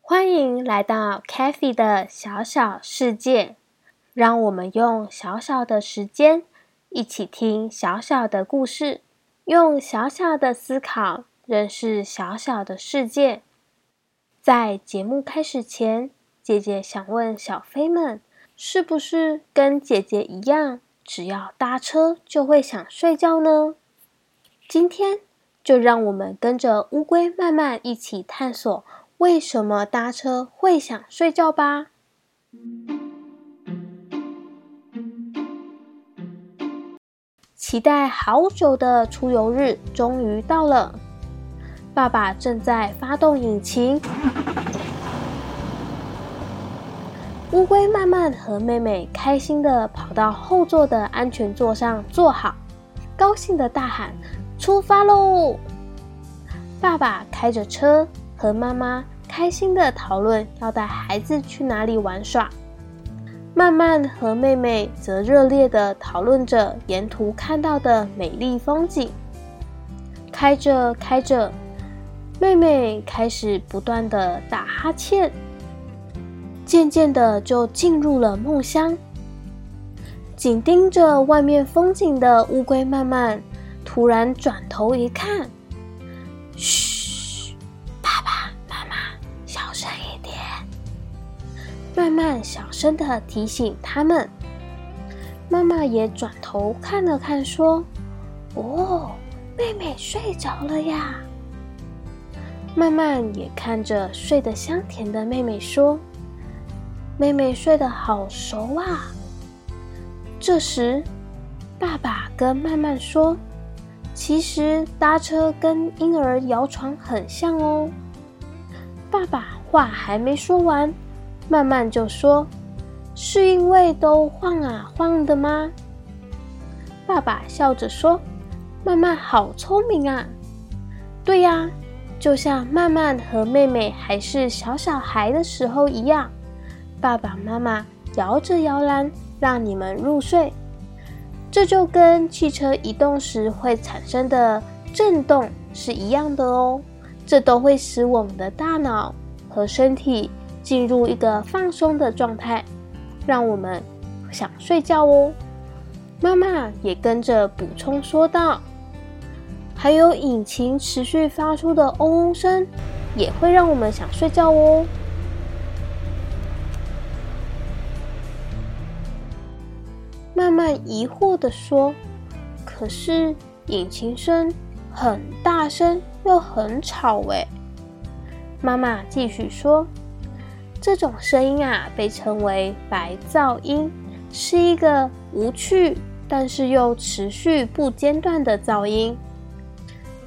欢迎来到 c a t h y 的小小世界，让我们用小小的时间一起听小小的故事，用小小的思考认识小小的世界。在节目开始前，姐姐想问小飞们，是不是跟姐姐一样，只要搭车就会想睡觉呢？今天就让我们跟着乌龟慢慢一起探索。为什么搭车会想睡觉吧？期待好久的出游日终于到了，爸爸正在发动引擎。乌龟慢慢和妹妹开心的跑到后座的安全座上坐好，高兴的大喊：“出发喽！”爸爸开着车。和妈妈开心的讨论要带孩子去哪里玩耍，慢慢和妹妹则热烈的讨论着沿途看到的美丽风景。开着开着，妹妹开始不断的打哈欠，渐渐的就进入了梦乡。紧盯着外面风景的乌龟曼曼，突然转头一看，嘘。爸爸妈妈小声一点慢慢小声的提醒他们，妈妈也转头看了看，说：“哦，妹妹睡着了呀。”慢慢也看着睡得香甜的妹妹说：“妹妹睡得好熟啊。”这时，爸爸跟曼曼说：“其实搭车跟婴儿摇床很像哦。”爸爸话还没说完。慢慢就说：“是因为都晃啊晃的吗？”爸爸笑着说：“慢慢好聪明啊！”对呀，就像慢慢和妹妹还是小小孩的时候一样，爸爸妈妈摇着摇篮让你们入睡，这就跟汽车移动时会产生的震动是一样的哦。这都会使我们的大脑和身体。进入一个放松的状态，让我们想睡觉哦。妈妈也跟着补充说道：“还有引擎持续发出的嗡嗡声，也会让我们想睡觉哦。”慢慢疑惑的说：“可是引擎声很大声又很吵诶。”妈妈继续说。这种声音啊，被称为白噪音，是一个无趣但是又持续不间断的噪音。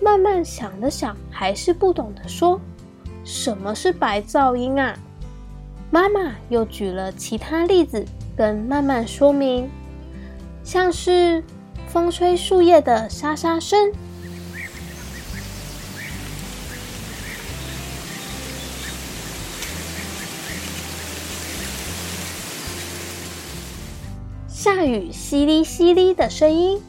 慢慢想了想，还是不懂得说：“什么是白噪音啊？”妈妈又举了其他例子跟慢慢说明，像是风吹树叶的沙沙声。下雨淅沥淅沥的声音，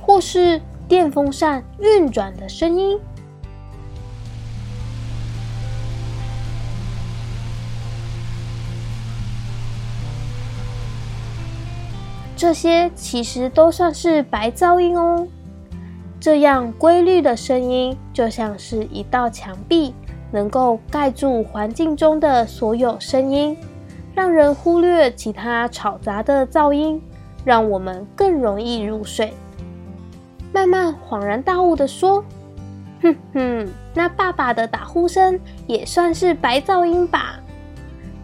或是电风扇运转的声音，这些其实都算是白噪音哦。这样规律的声音，就像是一道墙壁，能够盖住环境中的所有声音，让人忽略其他吵杂的噪音，让我们更容易入睡。慢慢恍然大悟的说：“哼哼，那爸爸的打呼声也算是白噪音吧？”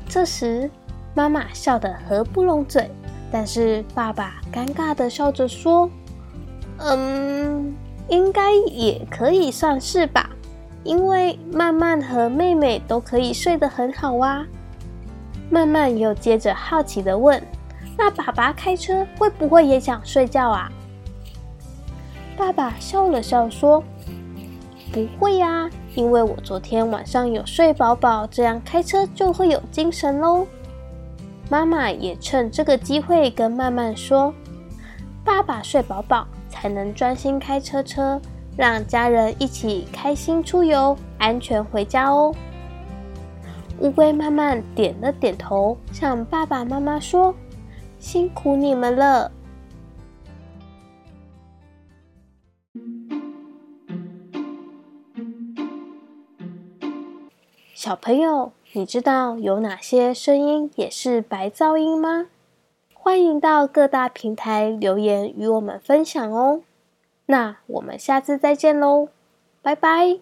这时，妈妈笑得合不拢嘴，但是爸爸尴尬的笑着说：“嗯。”应该也可以算是吧，因为曼曼和妹妹都可以睡得很好哇。曼曼又接着好奇的问：“那爸爸开车会不会也想睡觉啊？”爸爸笑了笑说：“不会呀，因为我昨天晚上有睡饱饱，这样开车就会有精神喽。”妈妈也趁这个机会跟曼曼说：“爸爸睡饱饱，才能专心开车车，让家人一起开心出游，安全回家哦。”乌龟慢慢点了点头，向爸爸妈妈说：“辛苦你们了。”小朋友，你知道有哪些声音也是白噪音吗？欢迎到各大平台留言与我们分享哦。那我们下次再见喽，拜拜。